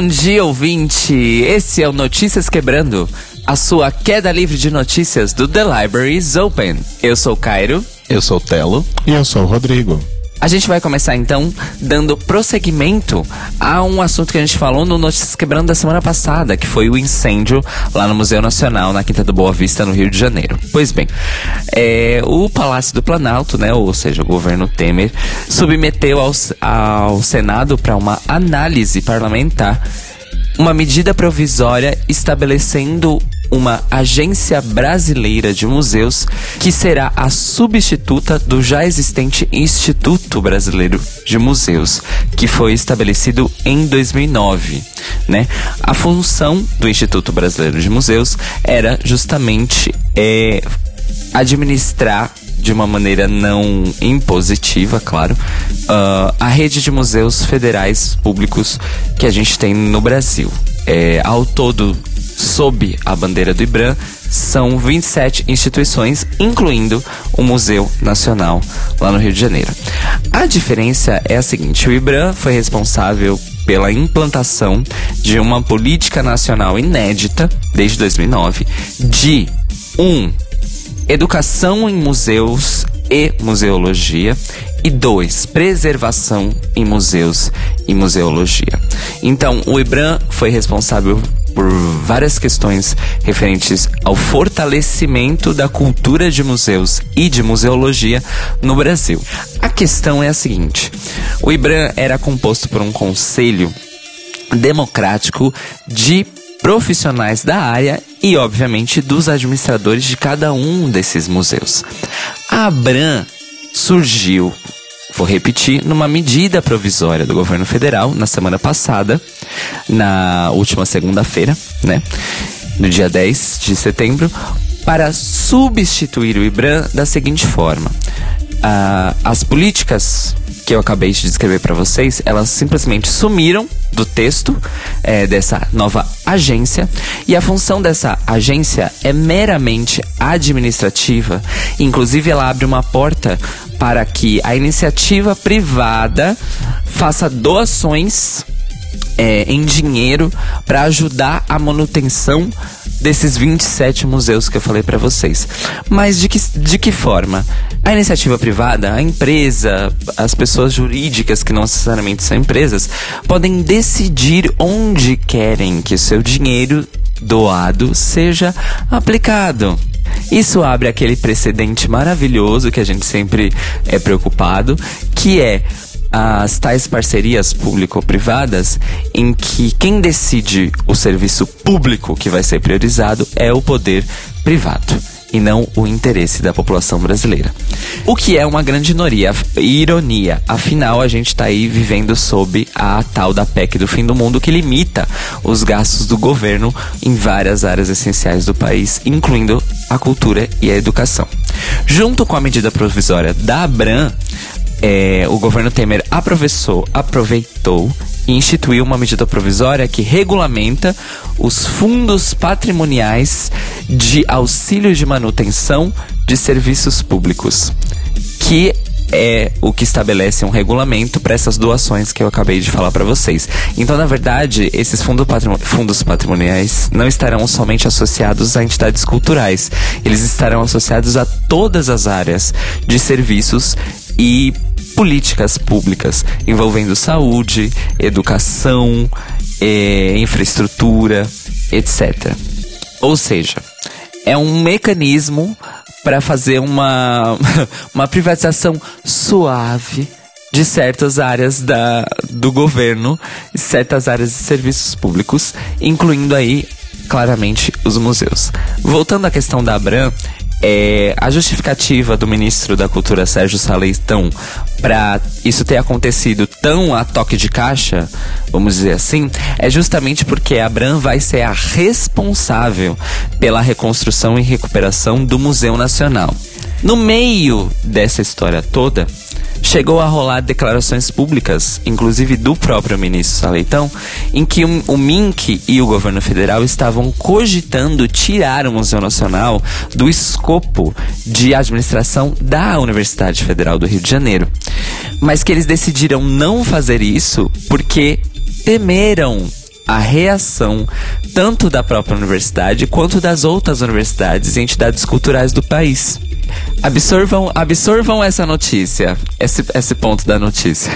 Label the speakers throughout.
Speaker 1: Bom dia, ouvinte! Esse é o Notícias Quebrando, a sua queda livre de notícias do The Library is Open. Eu sou o Cairo.
Speaker 2: Eu sou o Telo.
Speaker 3: E eu sou o Rodrigo.
Speaker 1: A gente vai começar então dando prosseguimento a um assunto que a gente falou no Notícias Quebrando da semana passada, que foi o incêndio lá no Museu Nacional, na Quinta do Boa Vista, no Rio de Janeiro. Pois bem, é, o Palácio do Planalto, né, ou seja, o governo Temer, submeteu ao, ao Senado para uma análise parlamentar uma medida provisória estabelecendo uma agência brasileira de museus que será a substituta do já existente Instituto Brasileiro de Museus, que foi estabelecido em 2009. Né? A função do Instituto Brasileiro de Museus era justamente é, administrar de uma maneira não impositiva, claro, uh, a rede de museus federais públicos que a gente tem no Brasil. É, ao todo, sob a bandeira do IBRAM, são 27 instituições, incluindo o Museu Nacional lá no Rio de Janeiro. A diferença é a seguinte: o IBRAM foi responsável pela implantação de uma política nacional inédita desde 2009 de um educação em museus e museologia e dois, preservação em museus e museologia. Então, o IBRAM foi responsável por várias questões referentes ao fortalecimento da cultura de museus e de museologia no Brasil. A questão é a seguinte: o IBRAM era composto por um conselho democrático de profissionais da área e, obviamente, dos administradores de cada um desses museus. A Abram surgiu, vou repetir, numa medida provisória do governo federal na semana passada, na última segunda-feira, né? No dia 10 de setembro, para substituir o IBRAM da seguinte forma: uh, as políticas que eu acabei de descrever para vocês, elas simplesmente sumiram do texto é, dessa nova agência e a função dessa agência é meramente administrativa. Inclusive, ela abre uma porta para que a iniciativa privada faça doações é, em dinheiro para ajudar a manutenção desses 27 museus que eu falei para vocês. Mas de que, de que forma? A iniciativa privada, a empresa, as pessoas jurídicas que não necessariamente são empresas, podem decidir onde querem que o seu dinheiro doado seja aplicado. Isso abre aquele precedente maravilhoso que a gente sempre é preocupado, que é as tais parcerias público-privadas em que quem decide o serviço público que vai ser priorizado é o poder privado e não o interesse da população brasileira. O que é uma grande ironia, afinal a gente está aí vivendo sob a tal da PEC do fim do mundo que limita os gastos do governo em várias áreas essenciais do país, incluindo a cultura e a educação. Junto com a medida provisória da Abram, é, o governo Temer aproveitou, aproveitou e instituiu uma medida provisória que regulamenta os fundos patrimoniais de auxílio de manutenção de serviços públicos, que é o que estabelece um regulamento para essas doações que eu acabei de falar para vocês. Então, na verdade, esses fundo fundos patrimoniais não estarão somente associados a entidades culturais, eles estarão associados a todas as áreas de serviços e políticas públicas envolvendo saúde, educação, é, infraestrutura, etc. Ou seja, é um mecanismo para fazer uma, uma privatização suave de certas áreas da, do governo, certas áreas de serviços públicos, incluindo aí claramente os museus. Voltando à questão da Abram, é, a justificativa do ministro da Cultura Sérgio Saleitão para isso ter acontecido tão a toque de caixa, vamos dizer assim, é justamente porque a Abram vai ser a responsável pela reconstrução e recuperação do Museu Nacional. No meio dessa história toda, chegou a rolar declarações públicas, inclusive do próprio ministro Saleitão, em que o, MINC e o governo federal estavam cogitando tirar o Museu Nacional do escopo de administração da Universidade Federal do Rio de Janeiro. Mas que eles decidiram não fazer isso porque temeram a reação tanto da própria universidade quanto das outras universidades e entidades culturais do país. Absorvam, absorvam essa notícia, esse, esse ponto da notícia.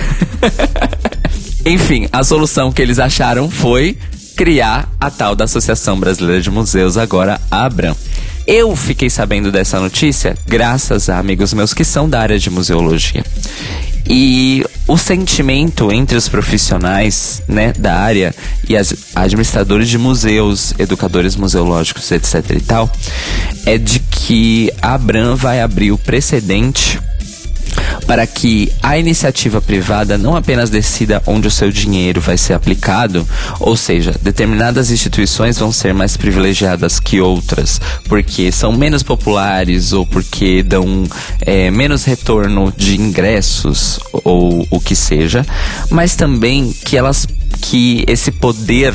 Speaker 1: Enfim, a solução que eles acharam foi criar a tal da Associação Brasileira de Museus, agora a ABRAM. Eu fiquei sabendo dessa notícia graças a amigos meus que são da área de museologia. E o sentimento entre os profissionais né, da área e as administradores de museus, educadores museológicos, etc e tal, é de que a Abram vai abrir o precedente para que a iniciativa privada não apenas decida onde o seu dinheiro vai ser aplicado, ou seja, determinadas instituições vão ser mais privilegiadas que outras, porque são menos populares ou porque dão é, menos retorno de ingressos ou o que seja, mas também que elas que esse poder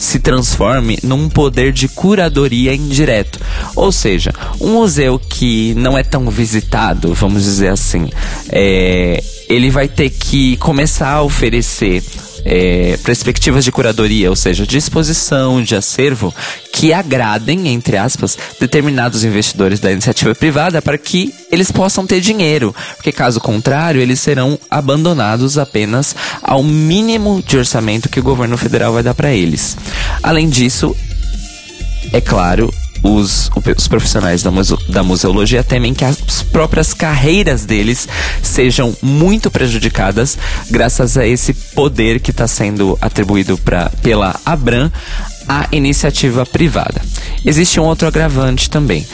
Speaker 1: se transforme num poder de curadoria indireto. Ou seja, um museu que não é tão visitado, vamos dizer assim, é, ele vai ter que começar a oferecer é, perspectivas de curadoria, ou seja, de exposição, de acervo, que agradem, entre aspas, determinados investidores da iniciativa privada para que eles possam ter dinheiro, porque caso contrário, eles serão abandonados apenas ao mínimo de orçamento que o governo federal vai dar para eles. Além disso, é claro, os, os profissionais da, da museologia temem que as próprias carreiras deles sejam muito prejudicadas graças a esse poder que está sendo atribuído pra, pela Abram à iniciativa privada. Existe um outro agravante também.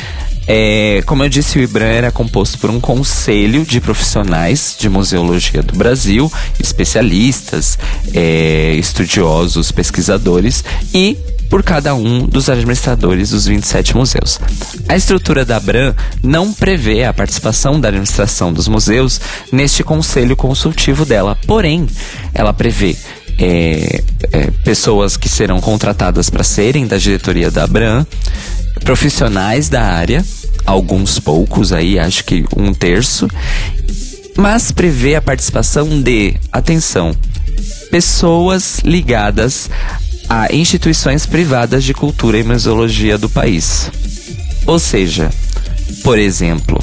Speaker 1: É, como eu disse, o IBRAM era composto por um conselho de profissionais de museologia do Brasil, especialistas, é, estudiosos, pesquisadores e por cada um dos administradores dos 27 museus. A estrutura da Abram não prevê a participação da administração dos museus neste conselho consultivo dela, porém, ela prevê é, é, pessoas que serão contratadas para serem da diretoria da Abram, profissionais da área, alguns poucos aí, acho que um terço, mas prevê a participação de, atenção, pessoas ligadas a instituições privadas de cultura e museologia do país. Ou seja, por exemplo,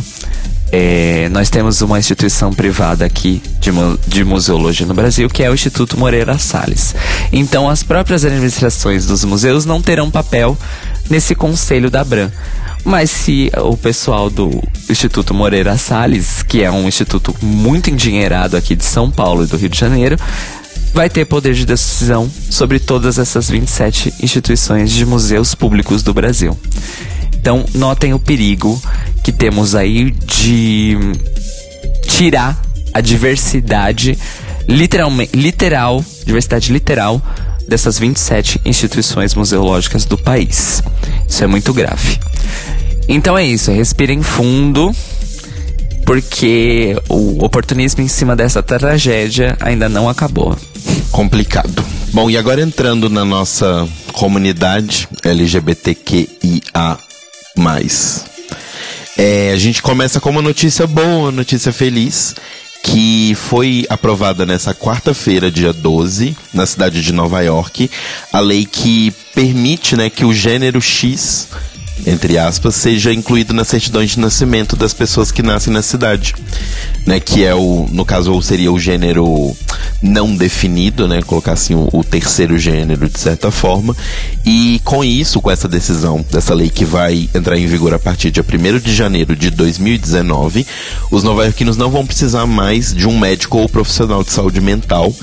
Speaker 1: é, nós temos uma instituição privada aqui de, de, museologia no Brasil, que é o Instituto Moreira Salles. Então, as próprias administrações dos museus não terão papel nesse conselho da Abram. Mas se o pessoal do Instituto Moreira Salles, que é um instituto muito endinheirado aqui de São Paulo e do Rio de Janeiro, vai ter poder de decisão sobre todas essas 27 instituições de museus públicos do Brasil. Então, notem o perigo que temos aí de tirar a diversidade literalmente literal, diversidade literal dessas 27 instituições museológicas do país. Isso é muito grave. Então é isso, respirem fundo, porque o oportunismo em cima dessa tragédia ainda não acabou
Speaker 2: complicado. Bom, e agora entrando na nossa comunidade LGBTQIA. É, a gente começa com uma notícia boa, uma notícia feliz, que foi aprovada nessa quarta-feira, dia 12, na cidade de Nova York, a lei que permite né, que o gênero X entre aspas, seja incluído nas certidões de nascimento das pessoas que nascem na cidade, né? Que é o, no caso, seria o gênero não definido, né? Colocar assim o, o, terceiro gênero de certa forma. E com isso, com essa decisão dessa lei que vai entrar em vigor a partir de 1 de janeiro de 2019, os nova-iorquinos não vão precisar mais de um médico ou profissional de saúde mental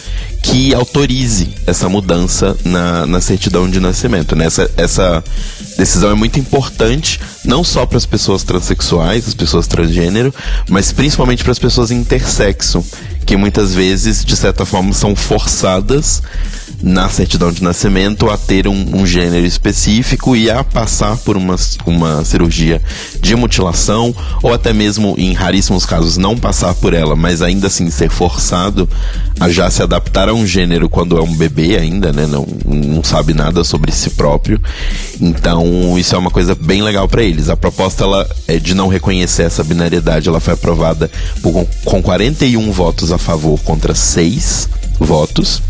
Speaker 2: que autorize essa mudança na, na certidão de nascimento. Né? Essa, essa decisão é muito importante, não só para as pessoas transexuais, as pessoas transgênero, mas principalmente para as pessoas intersexo, que muitas vezes, de certa forma, são forçadas na certidão de nascimento a ter um, um, gênero específico e a passar por uma, uma cirurgia de mutilação ou até mesmo em raríssimos casos não passar por ela, mas ainda assim ser forçado a já se adaptar a um gênero quando é um bebê ainda, né? Não, não sabe nada sobre si próprio. Então isso é uma coisa bem legal para eles. A proposta ela é de não reconhecer essa binariedade, ela foi aprovada por, com 41 votos a favor contra 6 votos.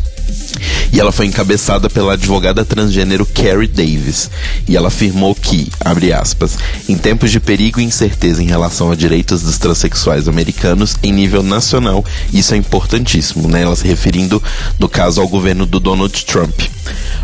Speaker 2: E ela foi encabeçada pela advogada transgênero Carrie Davis. E ela afirmou que, abre aspas, em tempos de perigo e incerteza em relação a direitos dos transexuais americanos em nível nacional, isso é importantíssimo, né? Ela se referindo, no caso, ao governo do Donald Trump.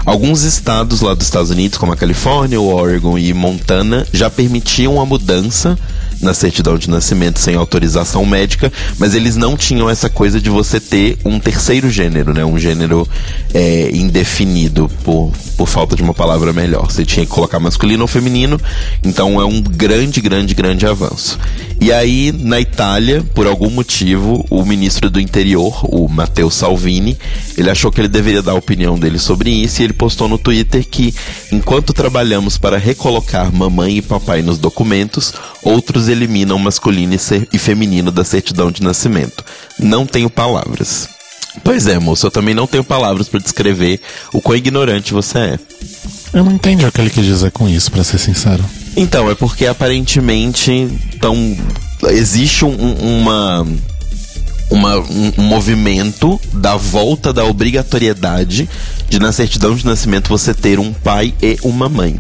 Speaker 2: Alguns estados lá dos Estados Unidos, como a Califórnia, o Oregon e Montana, já permitiam a mudança na certidão de nascimento sem autorização médica, mas eles não tinham essa coisa de você ter um terceiro gênero, né? Um gênero é, indefinido, por, por falta de uma palavra melhor. Você tinha que colocar masculino ou feminino, então é um grande, grande, grande avanço. E aí, na Itália, por algum motivo, o ministro do interior, o Matteo Salvini, ele achou que ele deveria dar a opinião dele sobre isso e ele postou no Twitter que, enquanto trabalhamos para recolocar mamãe e papai nos documentos, outros eliminam masculino e feminino da certidão de nascimento. Não tenho palavras. Pois é, moço, eu também não tenho palavras para descrever o quão ignorante você é.
Speaker 3: Eu não entendi o que ele quis dizer com isso, para ser sincero.
Speaker 2: Então, é porque aparentemente tão, existe um, uma, uma, um, um movimento da volta da obrigatoriedade de na certidão de nascimento você ter um pai e uma mãe.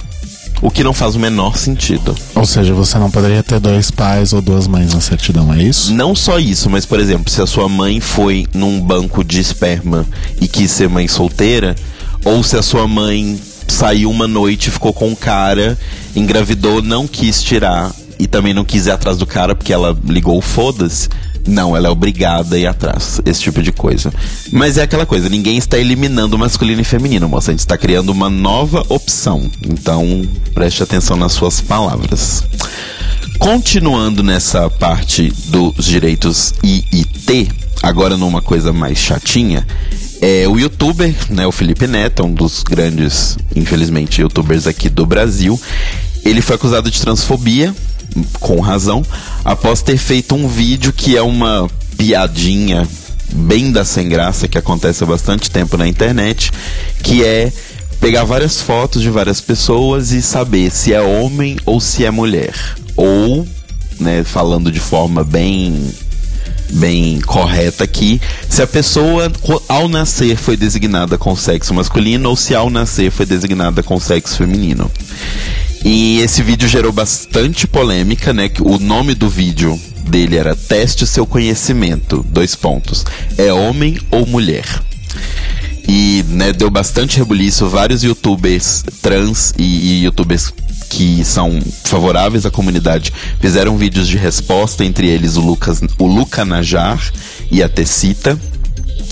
Speaker 2: O que não faz o menor sentido.
Speaker 3: Ou seja, você não poderia ter dois pais ou duas mães na certidão, é isso?
Speaker 2: Não só isso, mas por exemplo, se a sua mãe foi num banco de esperma e quis ser mãe solteira, ou se a sua mãe saiu uma noite, ficou com um cara, engravidou, não quis tirar e também não quis ir atrás do cara porque ela ligou foda-se. Não, ela é obrigada a ir atrás. Esse tipo de coisa. Mas é aquela coisa, ninguém está eliminando masculino e feminino, moça. A gente está criando uma nova opção. Então, preste atenção nas suas palavras. Continuando nessa parte dos direitos IIT, agora numa coisa mais chatinha, é o youtuber, né, o Felipe Neto, um dos grandes, infelizmente, youtubers aqui do Brasil. Ele foi acusado de transfobia com razão, após ter feito um vídeo que é uma piadinha bem da sem graça que acontece há bastante tempo na internet, que é pegar várias fotos de várias pessoas e saber se é homem ou se é mulher. Ou, né, falando de forma bem bem correta aqui, se a pessoa ao nascer foi designada com sexo masculino ou se ao nascer foi designada com sexo feminino. E esse vídeo gerou bastante polêmica, né? O nome do vídeo dele era Teste seu conhecimento. Dois pontos. É homem ou mulher? E né, deu bastante rebuliço. Vários youtubers trans e, e youtubers que são favoráveis à comunidade fizeram vídeos de resposta, entre eles o Lucas, o Luca Najar e a Tecita.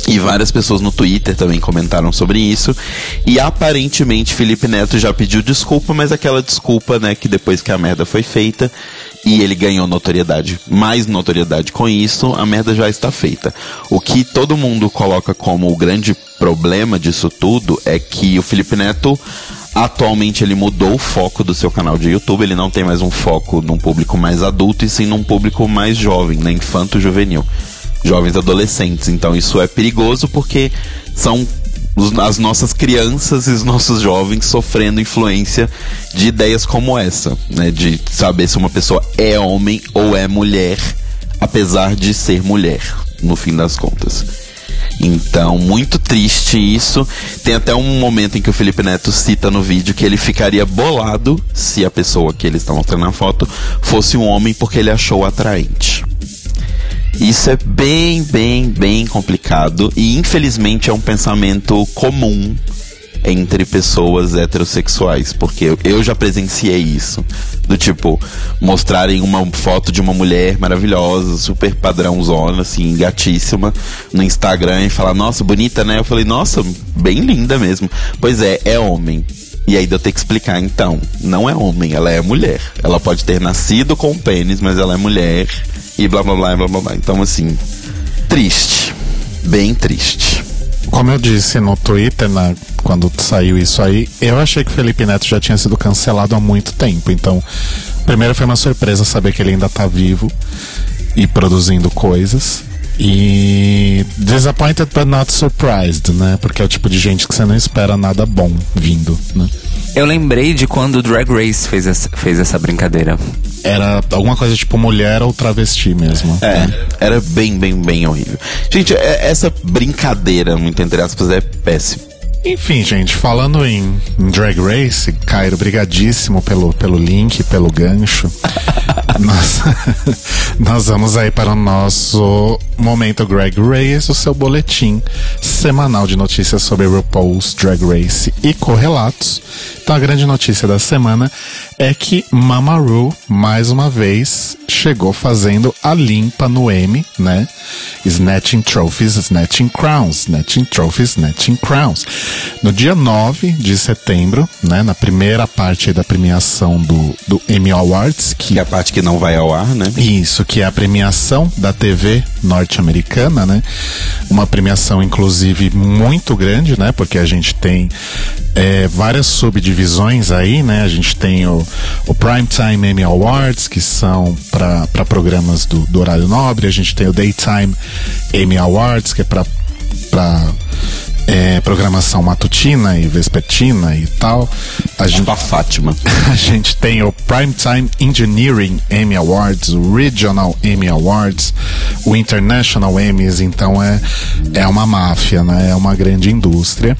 Speaker 2: E várias pessoas no Twitter também comentaram sobre isso. E aparentemente Felipe Neto já pediu desculpa, mas aquela desculpa, né, que depois que a merda foi feita e ele ganhou notoriedade, mais notoriedade com isso, a merda já está feita. O que todo mundo coloca como o grande problema disso tudo é que o Felipe Neto Atualmente ele mudou o foco do seu canal de YouTube, ele não tem mais um foco num público mais adulto e sim num público mais jovem, né, infanto juvenil jovens adolescentes. Então isso é perigoso porque são as nossas crianças e os nossos jovens sofrendo influência de ideias como essa, né? De saber se uma pessoa é homem ou é mulher, apesar de ser mulher, no fim das contas. Então, muito triste isso. Tem até um momento em que o Felipe Neto cita no vídeo que ele ficaria bolado se a pessoa que ele está mostrando na foto fosse um homem porque ele achou atraente. Isso é bem, bem, bem complicado e infelizmente é um pensamento comum entre pessoas heterossexuais, porque eu já presenciei isso. Do tipo, mostrarem uma foto de uma mulher maravilhosa, super padrãozona, assim, gatíssima, no Instagram e falar, nossa, bonita, né? Eu falei, nossa, bem linda mesmo. Pois é, é homem. E aí eu tenho que explicar, então, não é homem, ela é mulher. Ela pode ter nascido com pênis, mas ela é mulher e blá blá blá blá blá blá. Então, assim, triste. Bem triste.
Speaker 3: Como eu disse no Twitter, né, quando saiu isso aí, eu achei que o Felipe Neto já tinha sido cancelado há muito tempo. Então, primeiro foi uma surpresa saber que ele ainda tá vivo e produzindo coisas. E disappointed but not surprised, né? Porque é o tipo de gente que você não espera nada bom vindo, né?
Speaker 1: Eu lembrei de quando o Drag Race fez essa, fez essa brincadeira.
Speaker 3: era alguma coisa tipo mulher ou travesti mesmo.
Speaker 2: É, era bem, bem, bem horrível. Gente, é- essa brincadeira, muito entre aspas, é péssima.
Speaker 3: Enfim, gente, falando em, Drag Race, Cairo, brigadíssimo pelo, pelo link, pelo gancho. nós, nós vamos aí para o nosso Momento Drag Race, o seu boletim semanal de notícias sobre RuPaul's Drag Race e correlatos. Então a grande notícia da semana é que Mama Ru, mais uma vez, chegou fazendo a limpa no M, né? Snatching Trophies, Snatching Crowns, Snatching Trophies, Snatching Crowns. No dia 9 de setembro, né? Na primeira parte da premiação do, do Emmy Awards,
Speaker 2: Que é a parte que não vai ao ar, né?
Speaker 3: isso, que é a premiação da TV norte-americana, né? Uma premiação, inclusive, muito grande, né? Porque a gente tem é, várias subdivisões aí, né? A gente tem o, o Primetime Emmy Awards, que são para programas do, do horário nobre. A gente tem o Daytime Emmy Awards, que é para é, programação matutina e vespertina e tal. A gente,
Speaker 2: a Fátima.
Speaker 3: a gente tem o Primetime Engineering Emmy Awards, o Regional Emmy Awards, o International Emmys, então é, é uma máfia, né? É uma grande indústria.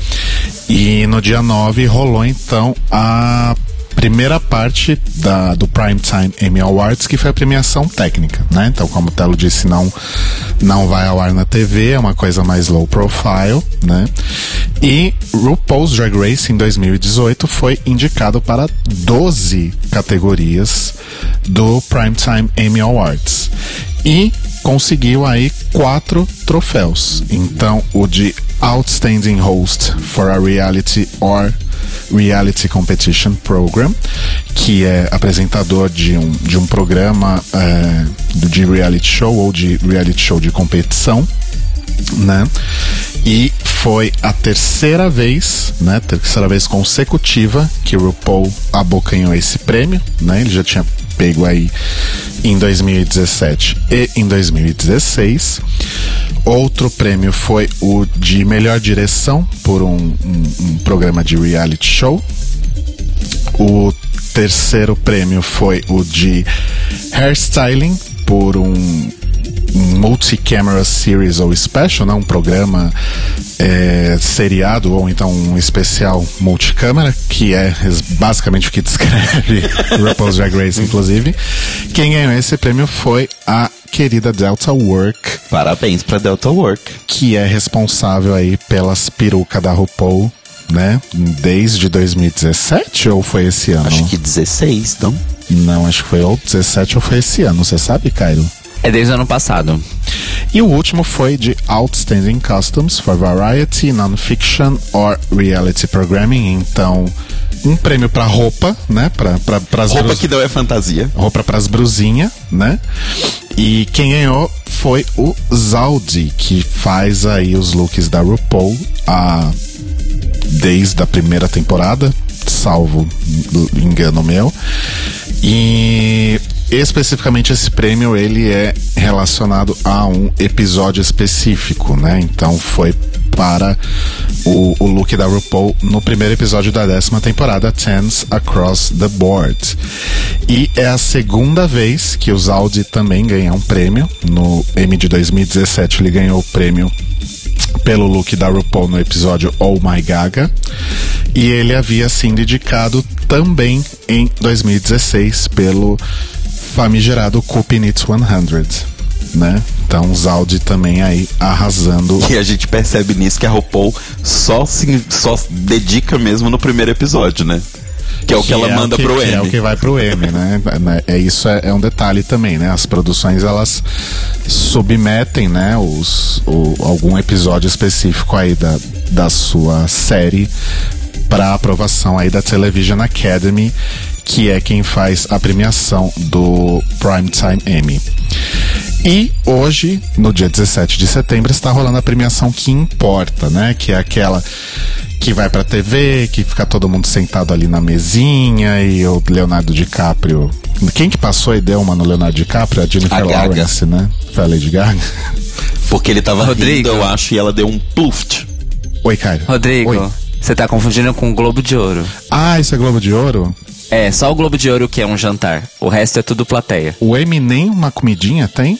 Speaker 3: E no dia 9 rolou então a primeira parte da, do Primetime Emmy Awards, que foi a premiação técnica, né? Então, como o Telo disse, não, não vai ao ar na TV, é uma coisa mais low profile, né? E RuPaul's Drag Race em 2018 foi indicado para 12 categorias do Primetime Emmy Awards. E conseguiu aí quatro troféus. Então, o de Outstanding Host for a Reality or Reality Competition Program, que é apresentador de um, de um programa é, de reality show ou de reality show de competição, né? E foi a terceira vez, né? Terceira vez consecutiva que o RuPaul abocanhou esse prêmio, né? Ele já tinha pego aí em 2017 e em 2016. Outro prêmio foi o de melhor direção por um, um, um programa de reality show. O terceiro prêmio foi o de hairstyling por um, um multi-camera series ou special, né? um programa é, seriado ou então um especial multicâmera, que é basicamente o que descreve RuPaul's Drag Race, inclusive. Quem ganhou esse prêmio foi a querida Delta Work,
Speaker 2: Parabéns pra Delta Work.
Speaker 3: que é responsável aí pelas perucas da RuPaul, né? Desde 2017 ou foi esse ano?
Speaker 2: Acho que 16, não?
Speaker 3: Não, acho que foi ou 17 ou foi esse ano, você sabe, Cairo?
Speaker 1: É desde o ano passado.
Speaker 3: E o último foi de Outstanding Customs for Variety, Non-Fiction or Reality Programming. Então, um prêmio pra roupa, né? Pra, pra, pras
Speaker 2: Roupa
Speaker 3: brus-
Speaker 2: que não é fantasia.
Speaker 3: roupa pras brusinhas, né? E quem ganhou foi o Zaldi, que faz aí os looks da RuPaul a, desde a primeira temporada, salvo engano meu. E especificamente esse prêmio ele é relacionado a um episódio específico, né? Então foi para o, o look da RuPaul no primeiro episódio da décima temporada, Tens Across the Board. E é a segunda vez que o Zaldi também ganha um prêmio. No Emmy de 2017 ele ganhou o prêmio pelo look da RuPaul no episódio Oh My Gaga. E ele havia sido indicado também em 2016 pelo famigerado Knits 100, né? Então Zaldi também aí arrasando.
Speaker 2: E a gente percebe nisso que a RuPaul só se só se dedica mesmo no primeiro episódio, né? Que é o que, ela
Speaker 3: é
Speaker 2: manda
Speaker 3: que,
Speaker 2: pro
Speaker 3: que
Speaker 2: M.
Speaker 3: É o que vai pro M, né? É isso é, é um detalhe também, né? As produções elas submetem, né? Os, o, algum episódio específico aí da, da sua série para aprovação aí da Television Academy, que é quem faz a premiação do Primetime Emmy. E hoje, no dia 17 de setembro, está rolando a premiação que importa, né? Que é aquela que vai pra TV, que fica todo mundo sentado ali na mesinha e o Leonardo DiCaprio. Quem que passou e deu uma no Leonardo DiCaprio? A Jennifer
Speaker 2: A.
Speaker 3: Lawrence, né? Foi a Lady Gaga.
Speaker 2: Porque ele tava
Speaker 1: Rodrigo.
Speaker 2: rindo, eu acho, e ela deu um pluft.
Speaker 3: Oi, Caio.
Speaker 1: Rodrigo,
Speaker 3: Oi.
Speaker 1: Você tá confundindo com o Globo de Ouro.
Speaker 3: Ah, isso é Globo de Ouro?
Speaker 1: É, só o Globo de Ouro que é um jantar. O resto é tudo plateia.
Speaker 3: O Emmy nem uma comidinha tem?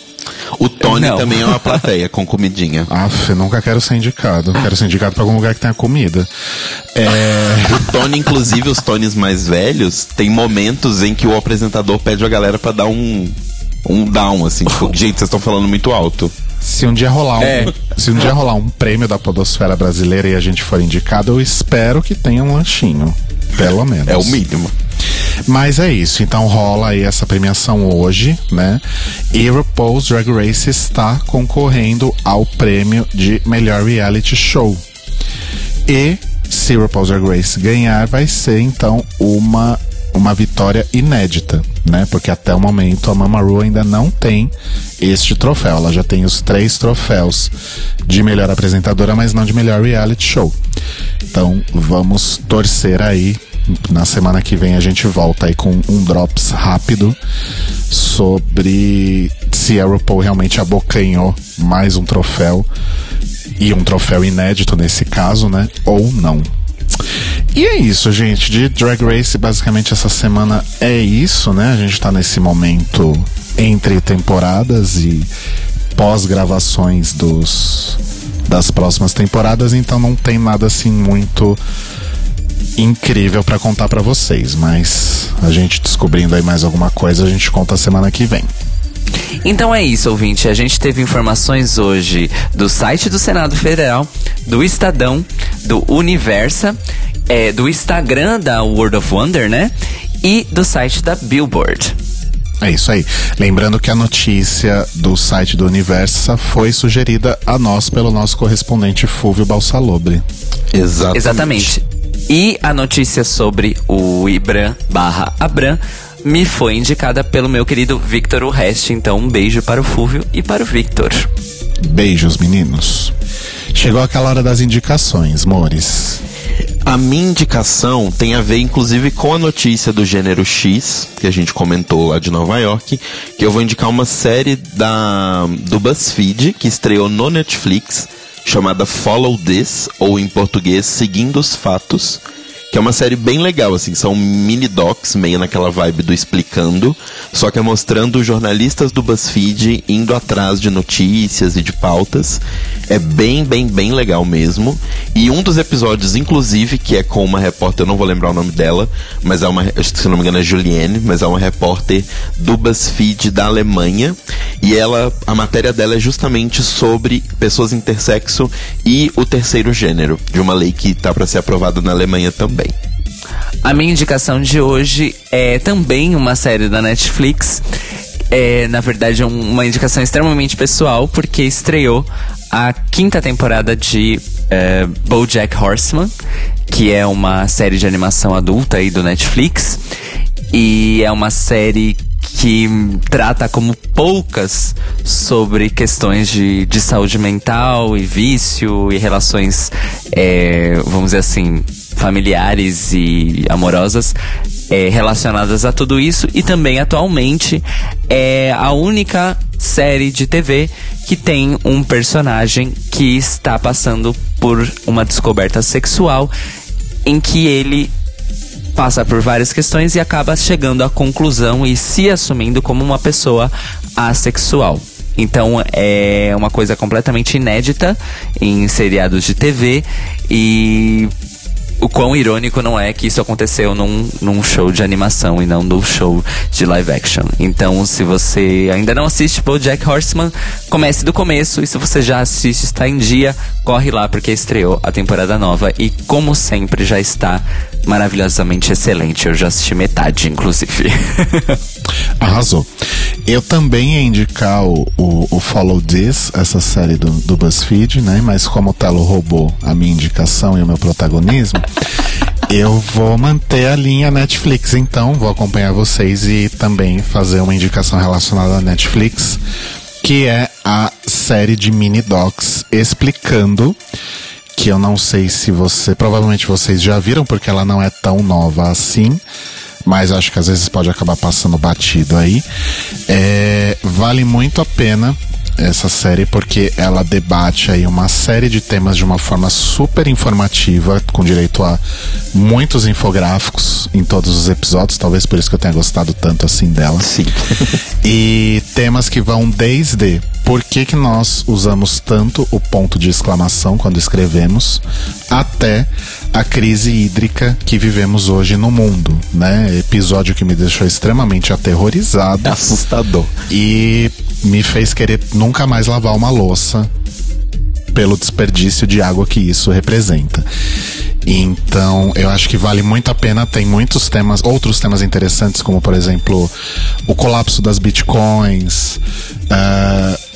Speaker 2: O Tony
Speaker 1: Não.
Speaker 2: também é uma plateia com comidinha.
Speaker 3: Aff, eu nunca quero ser indicado. Quero ser indicado pra algum lugar que tenha comida. É.
Speaker 2: O Tony, inclusive, os Tonys mais velhos, tem momentos em que o apresentador pede a galera pra dar um, um down, assim. Tipo, gente, vocês estão falando muito alto.
Speaker 3: Se um dia rolar um,
Speaker 1: É.
Speaker 3: se um dia rolar um prêmio da Podosfera Brasileira e a gente for indicado, eu espero que tenha um lanchinho. Pelo menos.
Speaker 2: É o mínimo.
Speaker 3: Mas é isso, então rola aí essa premiação hoje, né? E RuPaul's Drag Race está concorrendo ao prêmio de melhor reality show. E se RuPaul's Drag Race ganhar, vai ser então uma uma vitória inédita, né? Porque até o momento a Mama Ru ainda não tem este troféu. Ela já tem os três troféus de melhor apresentadora, mas não de melhor reality show. Então vamos torcer aí. Na semana que vem a gente volta aí com um drops rápido sobre se a RuPaul realmente abocanhou mais um troféu e um troféu inédito nesse caso, né? Ou não. E é isso, gente. De Drag Race, basicamente essa semana é isso, né? A gente tá nesse momento entre temporadas e pós-gravações dos das próximas temporadas, então não tem nada assim muito incrível pra contar pra vocês, mas a gente descobrindo aí mais alguma coisa, a gente conta semana que vem.
Speaker 1: Então é isso, ouvinte. A gente teve informações hoje do site do Senado Federal, do Estadão, do Universa, é, do Instagram da World of Wonder, né? E do site da Billboard.
Speaker 3: É isso aí. Lembrando que a notícia do site do Universa foi sugerida a nós pelo nosso correspondente Fúvio Balsalobre.
Speaker 2: Exatamente.
Speaker 1: Exatamente. E a notícia sobre o Ibram barra Abram me foi indicada pelo meu querido Victor Urreste. Então, um beijo para o Fúvio e para o Victor.
Speaker 3: Beijos, meninos. Chegou aquela hora das indicações, Mores.
Speaker 2: A minha indicação tem a ver, inclusive, com a notícia do gênero X, que a gente comentou lá de Nova York, que eu vou indicar uma série da, do BuzzFeed, que estreou no Netflix, chamada Follow This, ou em português, Seguindo os Fatos, que é uma série bem legal, assim, são mini docs, meio naquela vibe do explicando, só que é mostrando jornalistas do BuzzFeed indo atrás de notícias e de pautas. É bem, bem, bem legal mesmo. E um dos episódios, inclusive, que é com uma repórter, eu não vou lembrar o nome dela, mas é uma, se não me engano é Juliane, mas é uma repórter do BuzzFeed da Alemanha. E ela, a matéria dela é justamente sobre pessoas intersexo e o terceiro gênero, de uma lei que tá para ser aprovada na Alemanha também.
Speaker 1: A minha indicação de hoje é também uma série da Netflix. É, na verdade, é um- uma indicação extremamente pessoal, porque estreou a quinta temporada de é, BoJack Horseman, que é uma série de animação adulta aí do Netflix. E é uma série que trata como poucas sobre questões de, de saúde mental e vício e relações, é, vamos dizer assim, familiares e amorosas é, relacionadas a tudo isso e também atualmente é a única série de TV que tem um personagem que está passando por uma descoberta sexual em que ele passa por várias questões e acaba chegando à conclusão e se assumindo como uma pessoa assexual. Então é uma coisa completamente inédita em seriados de TV e o quão irônico não é que isso aconteceu num, num show de animação e não num show de live action. Então, se você ainda não assiste Jack Horseman, comece do começo. E se você já assiste, está em dia, corre lá porque estreou a temporada nova. E como sempre, já está maravilhosamente excelente. Eu já assisti metade, inclusive.
Speaker 3: Arrasou. Eu também ia indicar o, o, o Follow This, essa série do, do BuzzFeed, né? Mas como o Telo roubou a minha indicação e o meu protagonismo, eu vou manter a linha Netflix, então. Vou acompanhar vocês e também fazer uma indicação relacionada à Netflix, que é a série de mini docs explicando que eu não sei se você, provavelmente vocês já viram porque ela não é tão nova assim, mas acho que às vezes pode acabar passando batido aí. É, vale muito a pena essa série porque ela debate aí uma série de temas de uma forma super informativa, com direito a muitos infográficos em todos os episódios, talvez por isso que eu tenha gostado tanto assim dela.
Speaker 2: Sim.
Speaker 3: e temas que vão desde por que, que nós usamos tanto o ponto de exclamação quando escrevemos, até a crise hídrica que vivemos hoje no mundo, né? Episódio que me deixou extremamente aterrorizado.
Speaker 2: Assustador.
Speaker 3: E me fez querer nunca mais lavar uma louça pelo desperdício de água que isso representa. Então, eu acho que vale muito a pena. Tem muitos temas, outros temas interessantes, como por exemplo, o colapso das bitcoins, uh,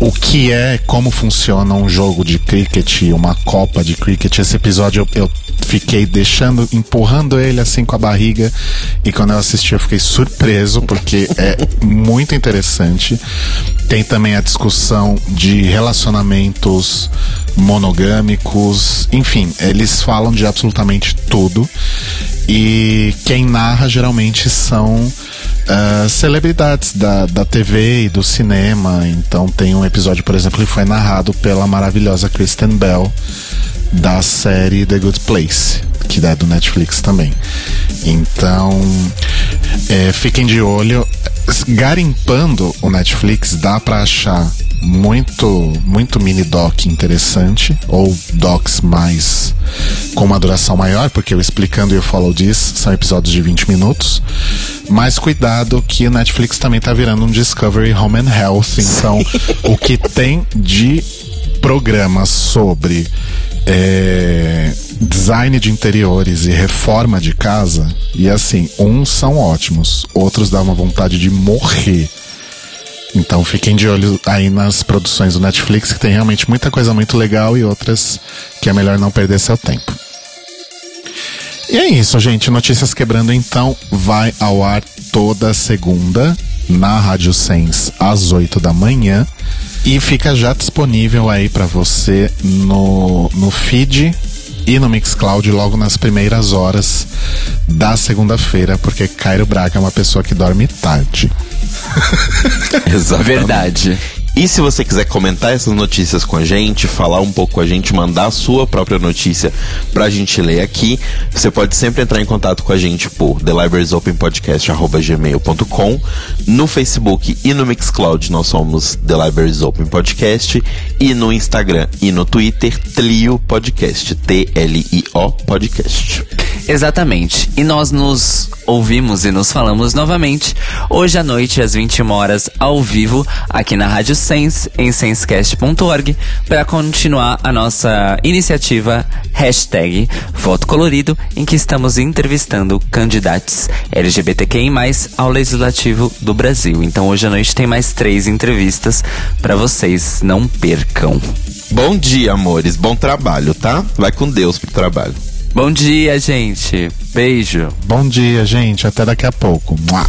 Speaker 3: o que é, como funciona um jogo de cricket, uma copa de cricket. Esse episódio eu, eu, fiquei deixando, empurrando ele assim com a barriga. E quando eu assisti, eu fiquei surpreso, porque é muito interessante. Tem também a discussão de relacionamentos monogâmicos, enfim, eles falam de absolutamente tudo. E quem narra geralmente são uh, celebridades da, da TV e do cinema. Então tem um episódio, por exemplo, que foi narrado pela maravilhosa Kristen Bell da série The Good Place, que é do Netflix também. Então, é, fiquem de olho. Garimpando o Netflix, dá para achar muito muito mini doc interessante ou docs mais com uma duração maior, porque o explicando e o follow this são episódios de 20 minutos. Mas cuidado que o Netflix também tá virando um Discovery Home and Health, então o que tem de programas sobre é, design de interiores e reforma de casa, e assim, uns são ótimos, outros dão uma vontade de morrer. Então fiquem de olho aí nas produções do Netflix, que tem realmente muita coisa muito legal e outras que é melhor não perder seu tempo. E é isso, gente. Notícias Quebrando então vai ao ar toda segunda na Rádio Sens às 8 da manhã e fica já disponível aí para você no, no feed e no Mixcloud logo nas primeiras horas da segunda-feira, porque Cairo Braga é uma pessoa que dorme tarde.
Speaker 2: Exatamente.
Speaker 1: Verdade.
Speaker 2: E se você quiser comentar essas notícias com a gente, falar um pouco com a gente, mandar a sua própria notícia pra gente ler aqui, você pode sempre entrar em contato com a gente por thelibrariesopenpodcast.gmail.com No Facebook e no Mixcloud nós somos The Libraries Open Podcast e no Instagram e no Twitter Tlio Podcast, T-L-I-O Podcast.
Speaker 1: Exatamente. E nós nos ouvimos e nos falamos novamente hoje à noite às 21 horas ao vivo aqui na Rádio Sense em sensecast.org para continuar a nossa iniciativa hashtag Voto Colorido em que estamos entrevistando candidatos LGBTQI+, ao Legislativo do Brasil. Então hoje à noite tem mais três entrevistas para vocês, não percam.
Speaker 2: Bom dia, amores. Bom trabalho, tá? Vai com Deus pro trabalho.
Speaker 1: Bom dia, gente. Beijo.
Speaker 3: Bom dia, gente. Até daqui a pouco. Mua.